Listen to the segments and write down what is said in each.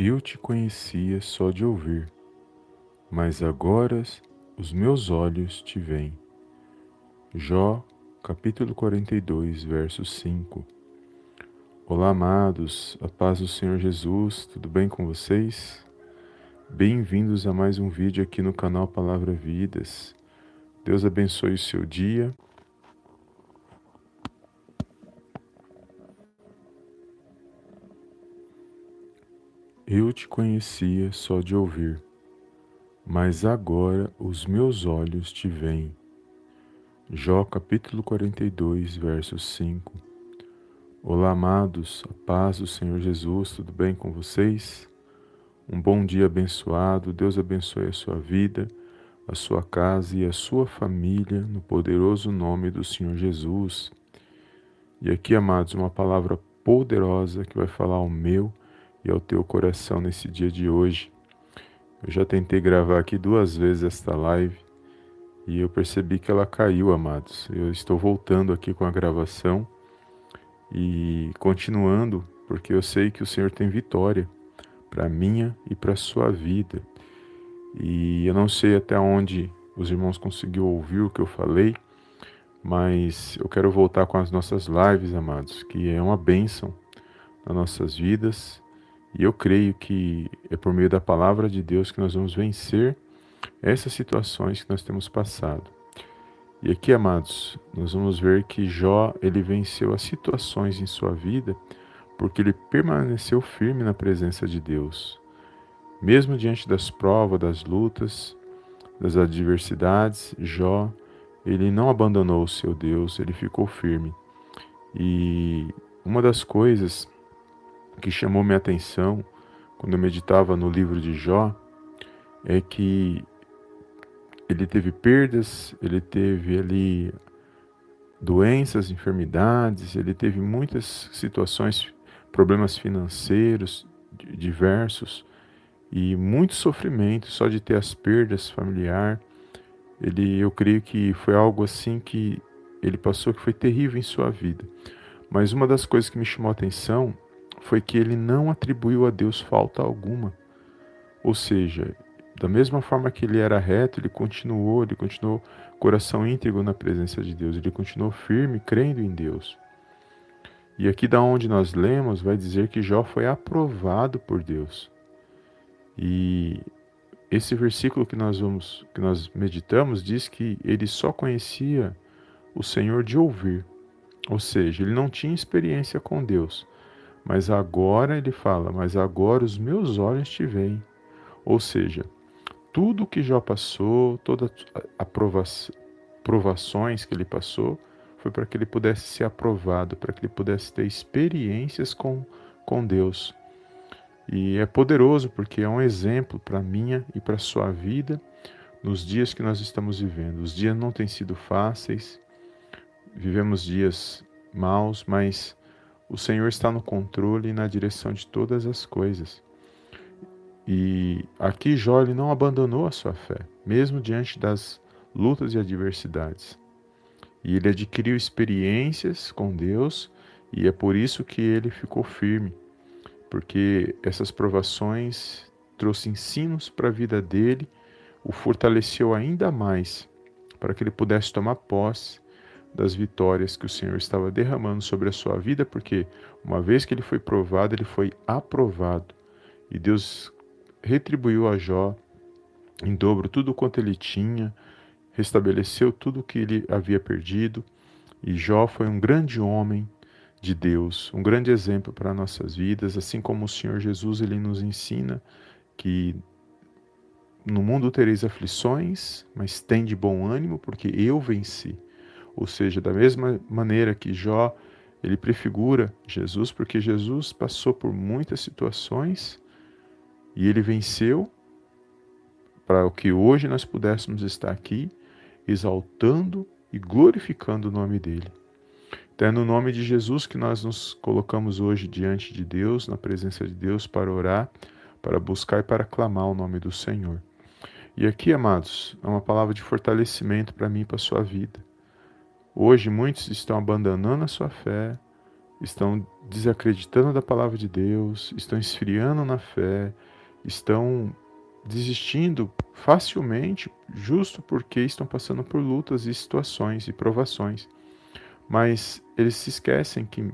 Eu te conhecia só de ouvir, mas agora os meus olhos te veem. Jó, capítulo 42, verso 5. Olá, amados, a paz do Senhor Jesus, tudo bem com vocês? Bem-vindos a mais um vídeo aqui no canal Palavra Vidas. Deus abençoe o seu dia. Eu te conhecia só de ouvir, mas agora os meus olhos te veem. Jó capítulo 42, verso 5. Olá, amados, a paz do Senhor Jesus, tudo bem com vocês? Um bom dia abençoado, Deus abençoe a sua vida, a sua casa e a sua família, no poderoso nome do Senhor Jesus. E aqui, amados, uma palavra poderosa que vai falar ao meu e ao teu coração nesse dia de hoje. Eu já tentei gravar aqui duas vezes esta live e eu percebi que ela caiu, amados. Eu estou voltando aqui com a gravação e continuando, porque eu sei que o Senhor tem vitória para minha e para sua vida. E eu não sei até onde os irmãos conseguiram ouvir o que eu falei, mas eu quero voltar com as nossas lives, amados, que é uma bênção nas nossas vidas e eu creio que é por meio da palavra de Deus que nós vamos vencer essas situações que nós temos passado. E aqui, amados, nós vamos ver que Jó, ele venceu as situações em sua vida porque ele permaneceu firme na presença de Deus. Mesmo diante das provas, das lutas, das adversidades, Jó, ele não abandonou o seu Deus, ele ficou firme. E uma das coisas que chamou minha atenção quando eu meditava no livro de Jó é que ele teve perdas, ele teve ali doenças, enfermidades, ele teve muitas situações, problemas financeiros diversos e muito sofrimento só de ter as perdas familiar. Ele, eu creio que foi algo assim que ele passou que foi terrível em sua vida. Mas uma das coisas que me chamou a atenção foi que ele não atribuiu a Deus falta alguma. Ou seja, da mesma forma que ele era reto, ele continuou, ele continuou coração íntegro na presença de Deus, ele continuou firme, crendo em Deus. E aqui da onde nós lemos, vai dizer que Jó foi aprovado por Deus. E esse versículo que nós vamos que nós meditamos diz que ele só conhecia o Senhor de ouvir. Ou seja, ele não tinha experiência com Deus, mas agora ele fala, mas agora os meus olhos te veem. Ou seja, tudo que Jó passou, todas as provações que ele passou, foi para que ele pudesse ser aprovado, para que ele pudesse ter experiências com, com Deus. E é poderoso porque é um exemplo para minha e para sua vida nos dias que nós estamos vivendo. Os dias não têm sido fáceis, vivemos dias maus, mas o Senhor está no controle e na direção de todas as coisas. E aqui Jó não abandonou a sua fé, mesmo diante das lutas e adversidades. E ele adquiriu experiências com Deus, e é por isso que ele ficou firme, porque essas provações trouxe ensinos para a vida dele, o fortaleceu ainda mais para que ele pudesse tomar posse das vitórias que o Senhor estava derramando sobre a sua vida, porque uma vez que ele foi provado, ele foi aprovado. E Deus retribuiu a Jó em dobro tudo quanto ele tinha, restabeleceu tudo o que ele havia perdido. E Jó foi um grande homem de Deus, um grande exemplo para nossas vidas, assim como o Senhor Jesus ele nos ensina que no mundo tereis aflições, mas tem de bom ânimo, porque eu venci. Ou seja, da mesma maneira que Jó, ele prefigura Jesus, porque Jesus passou por muitas situações e ele venceu para o que hoje nós pudéssemos estar aqui exaltando e glorificando o nome dele. Então é no nome de Jesus que nós nos colocamos hoje diante de Deus, na presença de Deus, para orar, para buscar e para clamar o nome do Senhor. E aqui, amados, é uma palavra de fortalecimento para mim e para a sua vida. Hoje muitos estão abandonando a sua fé, estão desacreditando da palavra de Deus, estão esfriando na fé, estão desistindo facilmente, justo porque estão passando por lutas e situações e provações. Mas eles se esquecem que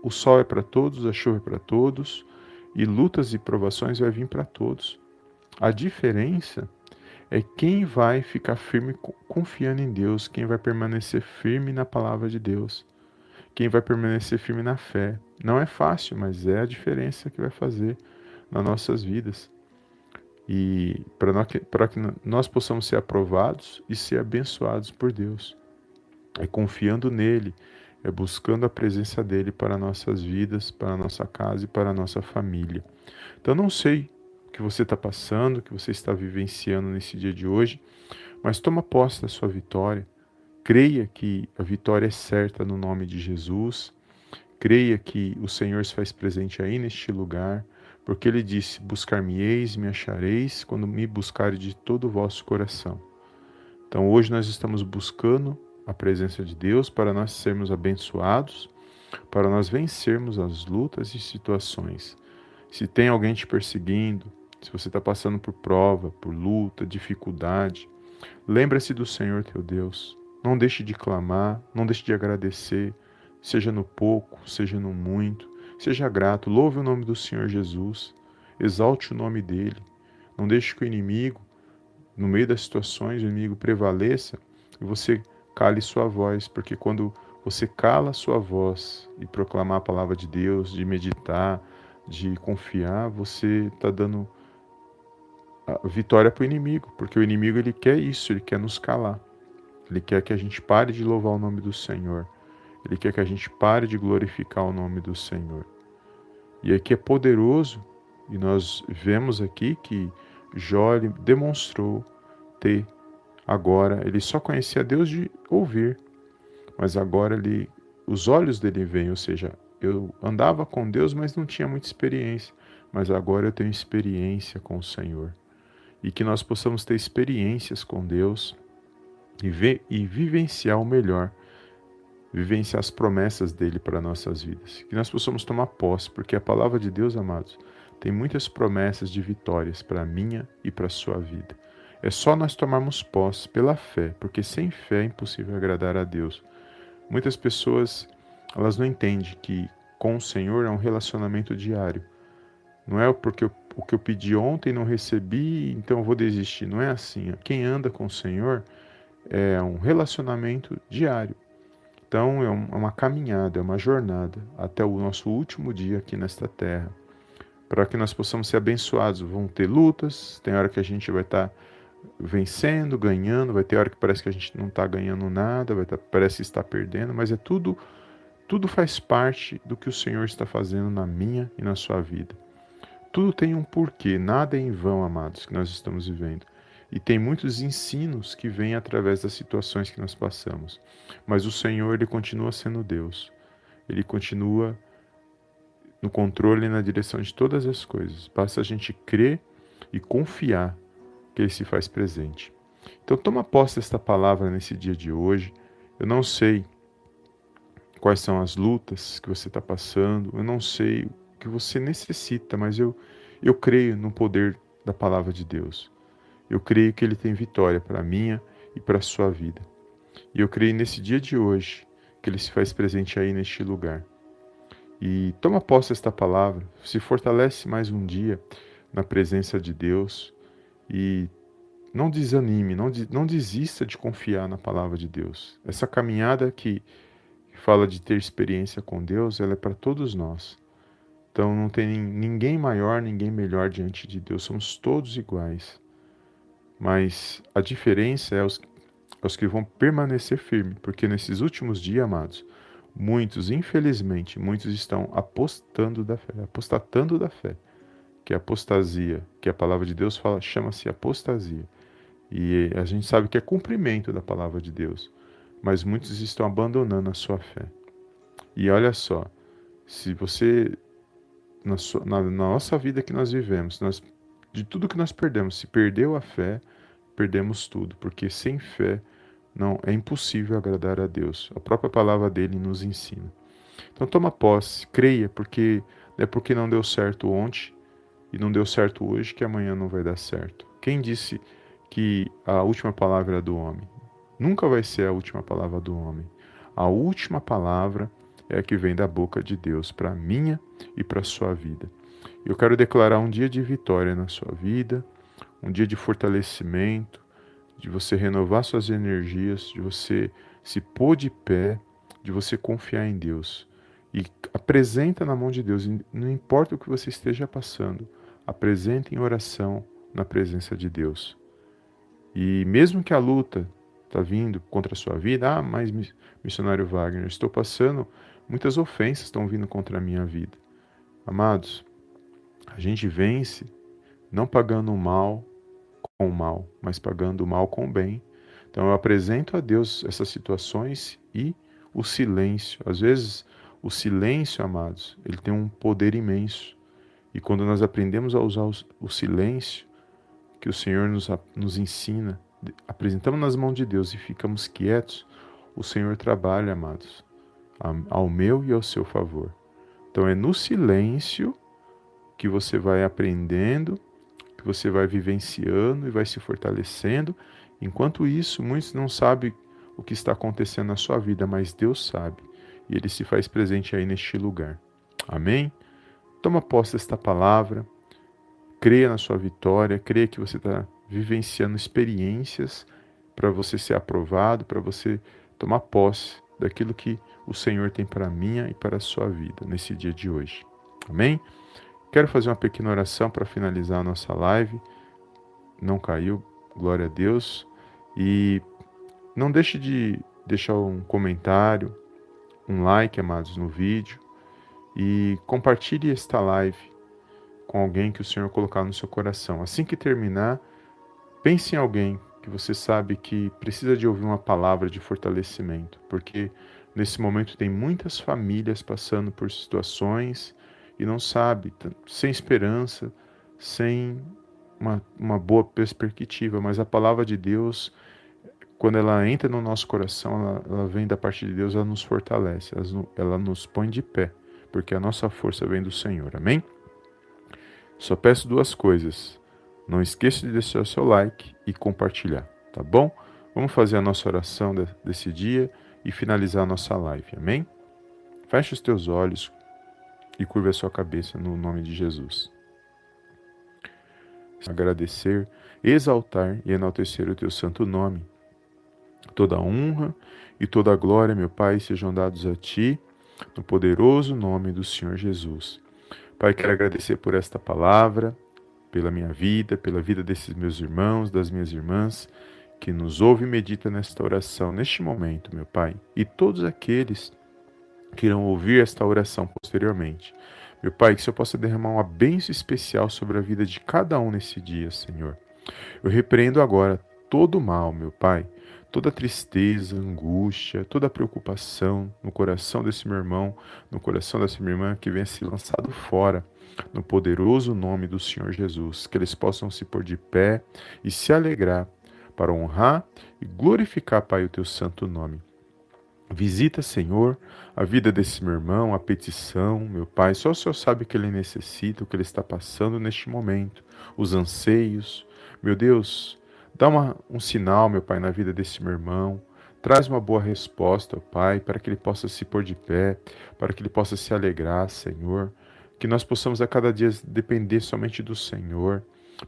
o sol é para todos, a chuva é para todos, e lutas e provações vai vir para todos. A diferença é quem vai ficar firme confiando em Deus, quem vai permanecer firme na palavra de Deus, quem vai permanecer firme na fé. Não é fácil, mas é a diferença que vai fazer nas nossas vidas. E para que nós possamos ser aprovados e ser abençoados por Deus. É confiando nele, é buscando a presença dele para nossas vidas, para nossa casa e para nossa família. Então não sei que você está passando, que você está vivenciando nesse dia de hoje, mas toma posse da sua vitória. Creia que a vitória é certa no nome de Jesus. Creia que o Senhor se faz presente aí neste lugar, porque ele disse: Buscar-me-eis, me achareis, quando me buscarem de todo o vosso coração. Então hoje nós estamos buscando a presença de Deus para nós sermos abençoados, para nós vencermos as lutas e situações. Se tem alguém te perseguindo, se você está passando por prova, por luta, dificuldade, lembre-se do Senhor teu Deus. Não deixe de clamar, não deixe de agradecer, seja no pouco, seja no muito. Seja grato, louve o nome do Senhor Jesus, exalte o nome dele. Não deixe que o inimigo, no meio das situações, o inimigo prevaleça e você cale sua voz, porque quando você cala sua voz e proclamar a palavra de Deus, de meditar, de confiar, você está dando vitória para o inimigo, porque o inimigo ele quer isso, ele quer nos calar. Ele quer que a gente pare de louvar o nome do Senhor. Ele quer que a gente pare de glorificar o nome do Senhor. E aqui é poderoso, e nós vemos aqui que Jó demonstrou ter agora, ele só conhecia Deus de ouvir, mas agora ele, os olhos dele vêm, ou seja, eu andava com Deus, mas não tinha muita experiência, mas agora eu tenho experiência com o Senhor e que nós possamos ter experiências com Deus e, ver, e vivenciar o melhor, vivenciar as promessas dele para nossas vidas. Que nós possamos tomar posse, porque a palavra de Deus, amados, tem muitas promessas de vitórias para a minha e para a sua vida. É só nós tomarmos posse pela fé, porque sem fé é impossível agradar a Deus. Muitas pessoas, elas não entendem que com o Senhor é um relacionamento diário. Não é porque eu o que eu pedi ontem não recebi, então eu vou desistir. Não é assim. Quem anda com o Senhor é um relacionamento diário. Então é, é uma caminhada, é uma jornada até o nosso último dia aqui nesta terra. Para que nós possamos ser abençoados. Vão ter lutas, tem hora que a gente vai estar tá vencendo, ganhando, vai ter hora que parece que a gente não está ganhando nada, vai tá, parece estar perdendo, mas é tudo, tudo faz parte do que o Senhor está fazendo na minha e na sua vida. Tudo tem um porquê, nada é em vão, amados, que nós estamos vivendo. E tem muitos ensinos que vêm através das situações que nós passamos. Mas o Senhor, ele continua sendo Deus. Ele continua no controle e na direção de todas as coisas. Basta a gente crer e confiar que ele se faz presente. Então toma posse desta palavra nesse dia de hoje. Eu não sei quais são as lutas que você está passando, eu não sei que você necessita, mas eu, eu creio no poder da palavra de Deus. Eu creio que Ele tem vitória para a minha e para a sua vida. E eu creio nesse dia de hoje que Ele se faz presente aí neste lugar. E toma posse desta palavra, se fortalece mais um dia na presença de Deus e não desanime, não, não desista de confiar na palavra de Deus. Essa caminhada que fala de ter experiência com Deus, ela é para todos nós. Então não tem ninguém maior, ninguém melhor diante de Deus, somos todos iguais. Mas a diferença é os, é os que vão permanecer firmes, porque nesses últimos dias, amados, muitos, infelizmente, muitos estão apostando da fé, apostatando da fé, que é apostasia, que a palavra de Deus fala, chama-se apostasia. E a gente sabe que é cumprimento da palavra de Deus, mas muitos estão abandonando a sua fé. E olha só, se você na, na, na nossa vida que nós vivemos, nós, de tudo que nós perdemos, se perdeu a fé, perdemos tudo, porque sem fé não é impossível agradar a Deus. A própria palavra dele nos ensina. Então toma posse, creia, porque é porque não deu certo ontem e não deu certo hoje que amanhã não vai dar certo. Quem disse que a última palavra é do homem? Nunca vai ser a última palavra do homem. A última palavra é a que vem da boca de Deus para a minha e para a sua vida. Eu quero declarar um dia de vitória na sua vida, um dia de fortalecimento, de você renovar suas energias, de você se pôr de pé, de você confiar em Deus. E apresenta na mão de Deus, não importa o que você esteja passando, apresenta em oração na presença de Deus. E mesmo que a luta está vindo contra a sua vida, ah, mas missionário Wagner, estou passando, muitas ofensas estão vindo contra a minha vida. Amados, a gente vence não pagando o mal com o mal, mas pagando o mal com o bem. Então eu apresento a Deus essas situações e o silêncio. Às vezes, o silêncio, amados, ele tem um poder imenso. E quando nós aprendemos a usar o silêncio, que o Senhor nos, nos ensina, apresentamos nas mãos de Deus e ficamos quietos, o Senhor trabalha, amados, ao meu e ao seu favor. Então é no silêncio que você vai aprendendo, que você vai vivenciando e vai se fortalecendo. Enquanto isso, muitos não sabem o que está acontecendo na sua vida, mas Deus sabe e Ele se faz presente aí neste lugar. Amém? Toma posse desta palavra creia na sua vitória, creia que você está vivenciando experiências para você ser aprovado, para você tomar posse daquilo que o Senhor tem para a minha e para a sua vida nesse dia de hoje. Amém? Quero fazer uma pequena oração para finalizar a nossa live. Não caiu, glória a Deus. E não deixe de deixar um comentário, um like, amados, no vídeo. E compartilhe esta live com alguém que o Senhor colocar no seu coração. Assim que terminar, pense em alguém que você sabe que precisa de ouvir uma palavra de fortalecimento, porque nesse momento tem muitas famílias passando por situações e não sabe, sem esperança, sem uma, uma boa perspectiva, mas a palavra de Deus, quando ela entra no nosso coração, ela, ela vem da parte de Deus, ela nos fortalece, ela, ela nos põe de pé, porque a nossa força vem do Senhor. Amém? Só peço duas coisas. Não esqueça de deixar seu like e compartilhar, tá bom? Vamos fazer a nossa oração desse dia e finalizar a nossa live, amém? Feche os teus olhos e curva a sua cabeça no nome de Jesus. Agradecer, exaltar e enaltecer o teu santo nome. Toda honra e toda glória, meu Pai, sejam dados a ti, no poderoso nome do Senhor Jesus. Pai, quero agradecer por esta palavra, pela minha vida, pela vida desses meus irmãos, das minhas irmãs, que nos ouve e medita nesta oração, neste momento, meu Pai, e todos aqueles que irão ouvir esta oração posteriormente. Meu Pai, que o Senhor possa derramar uma bênção especial sobre a vida de cada um nesse dia, Senhor. Eu repreendo agora todo o mal, meu Pai, toda tristeza, angústia, toda preocupação no coração desse meu irmão, no coração dessa minha irmã que venha ser lançado fora, no poderoso nome do Senhor Jesus, que eles possam se pôr de pé e se alegrar para honrar e glorificar, Pai, o teu santo nome. Visita, Senhor, a vida desse meu irmão, a petição, meu Pai. Só o Senhor sabe o que ele necessita, o que ele está passando neste momento, os anseios. Meu Deus, Dá uma, um sinal, meu Pai, na vida desse meu irmão. Traz uma boa resposta, Pai, para que ele possa se pôr de pé, para que ele possa se alegrar, Senhor. Que nós possamos a cada dia depender somente do Senhor.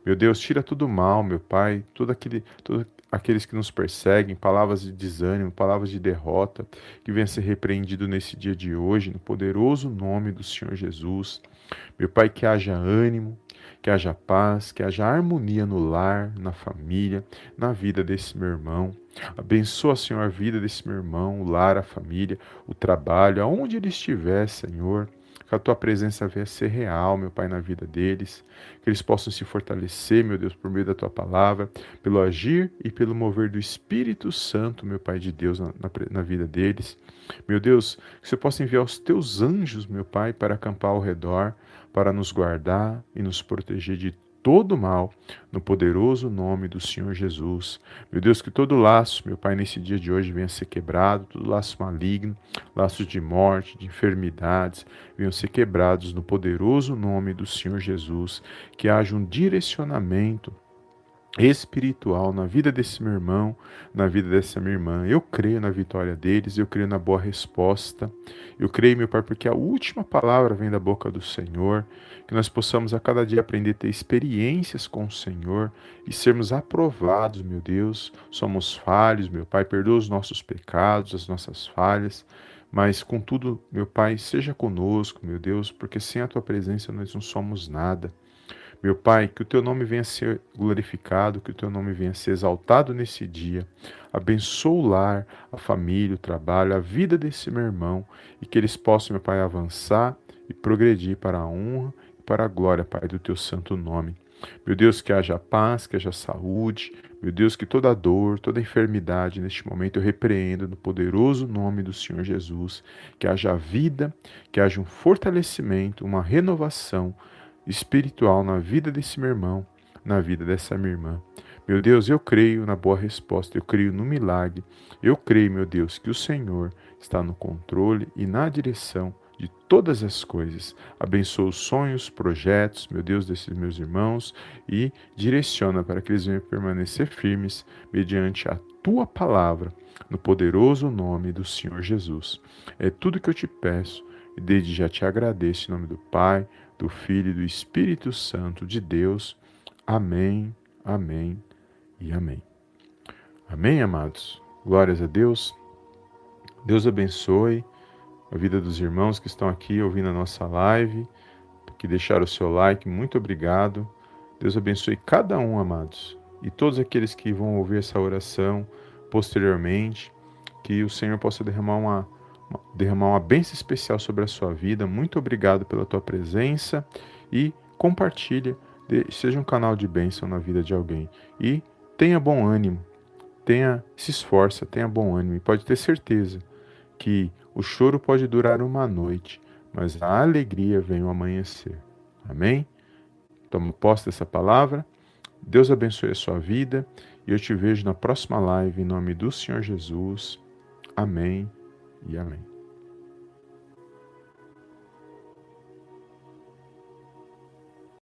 Meu Deus, tira todo o mal, meu Pai, todo aquele, todo aqueles que nos perseguem, palavras de desânimo, palavras de derrota, que venha ser repreendido nesse dia de hoje, no poderoso nome do Senhor Jesus. Meu Pai, que haja ânimo, que haja paz, que haja harmonia no lar, na família, na vida desse meu irmão. Abençoa, Senhor, a vida desse meu irmão, o lar, a família, o trabalho, aonde ele estiver, Senhor. Que a tua presença venha ser real, meu Pai, na vida deles. Que eles possam se fortalecer, meu Deus, por meio da tua palavra, pelo agir e pelo mover do Espírito Santo, meu Pai de Deus, na, na, na vida deles. Meu Deus, que você possa enviar os teus anjos, meu Pai, para acampar ao redor, para nos guardar e nos proteger de todo mal, no poderoso nome do Senhor Jesus. Meu Deus, que todo laço, meu Pai, nesse dia de hoje venha ser quebrado, todo laço maligno, laços de morte, de enfermidades, venham ser quebrados no poderoso nome do Senhor Jesus. Que haja um direcionamento espiritual na vida desse meu irmão, na vida dessa minha irmã. Eu creio na vitória deles, eu creio na boa resposta. Eu creio, meu Pai, porque a última palavra vem da boca do Senhor, que nós possamos a cada dia aprender a ter experiências com o Senhor e sermos aprovados, meu Deus. Somos falhos, meu Pai, perdoa os nossos pecados, as nossas falhas. Mas, contudo, meu Pai, seja conosco, meu Deus, porque sem a tua presença nós não somos nada. Meu Pai, que o teu nome venha ser glorificado, que o teu nome venha ser exaltado nesse dia. Abençoa o lar, a família, o trabalho, a vida desse meu irmão e que eles possam, meu Pai, avançar e progredir para a honra e para a glória, Pai, do teu santo nome. Meu Deus, que haja paz, que haja saúde. Meu Deus, que toda dor, toda enfermidade neste momento eu repreendo no poderoso nome do Senhor Jesus. Que haja vida, que haja um fortalecimento, uma renovação espiritual na vida desse meu irmão, na vida dessa minha irmã. Meu Deus, eu creio na boa resposta, eu creio no milagre. Eu creio, meu Deus, que o Senhor está no controle e na direção de todas as coisas. Abençoa os sonhos, projetos, meu Deus, desses meus irmãos e direciona para que eles venham permanecer firmes mediante a tua palavra, no poderoso nome do Senhor Jesus. É tudo que eu te peço e desde já te agradeço em nome do Pai, do Filho e do Espírito Santo de Deus. Amém, amém e amém. Amém, amados? Glórias a Deus. Deus abençoe a vida dos irmãos que estão aqui ouvindo a nossa live, que deixaram o seu like. Muito obrigado. Deus abençoe cada um, amados, e todos aqueles que vão ouvir essa oração posteriormente. Que o Senhor possa derramar uma derramar uma bênção especial sobre a sua vida. Muito obrigado pela tua presença e compartilha, seja um canal de bênção na vida de alguém. E tenha bom ânimo, tenha, se esforça, tenha bom ânimo e pode ter certeza que o choro pode durar uma noite, mas a alegria vem ao amanhecer. Amém? Toma posse dessa palavra. Deus abençoe a sua vida e eu te vejo na próxima live em nome do Senhor Jesus. Amém e amém.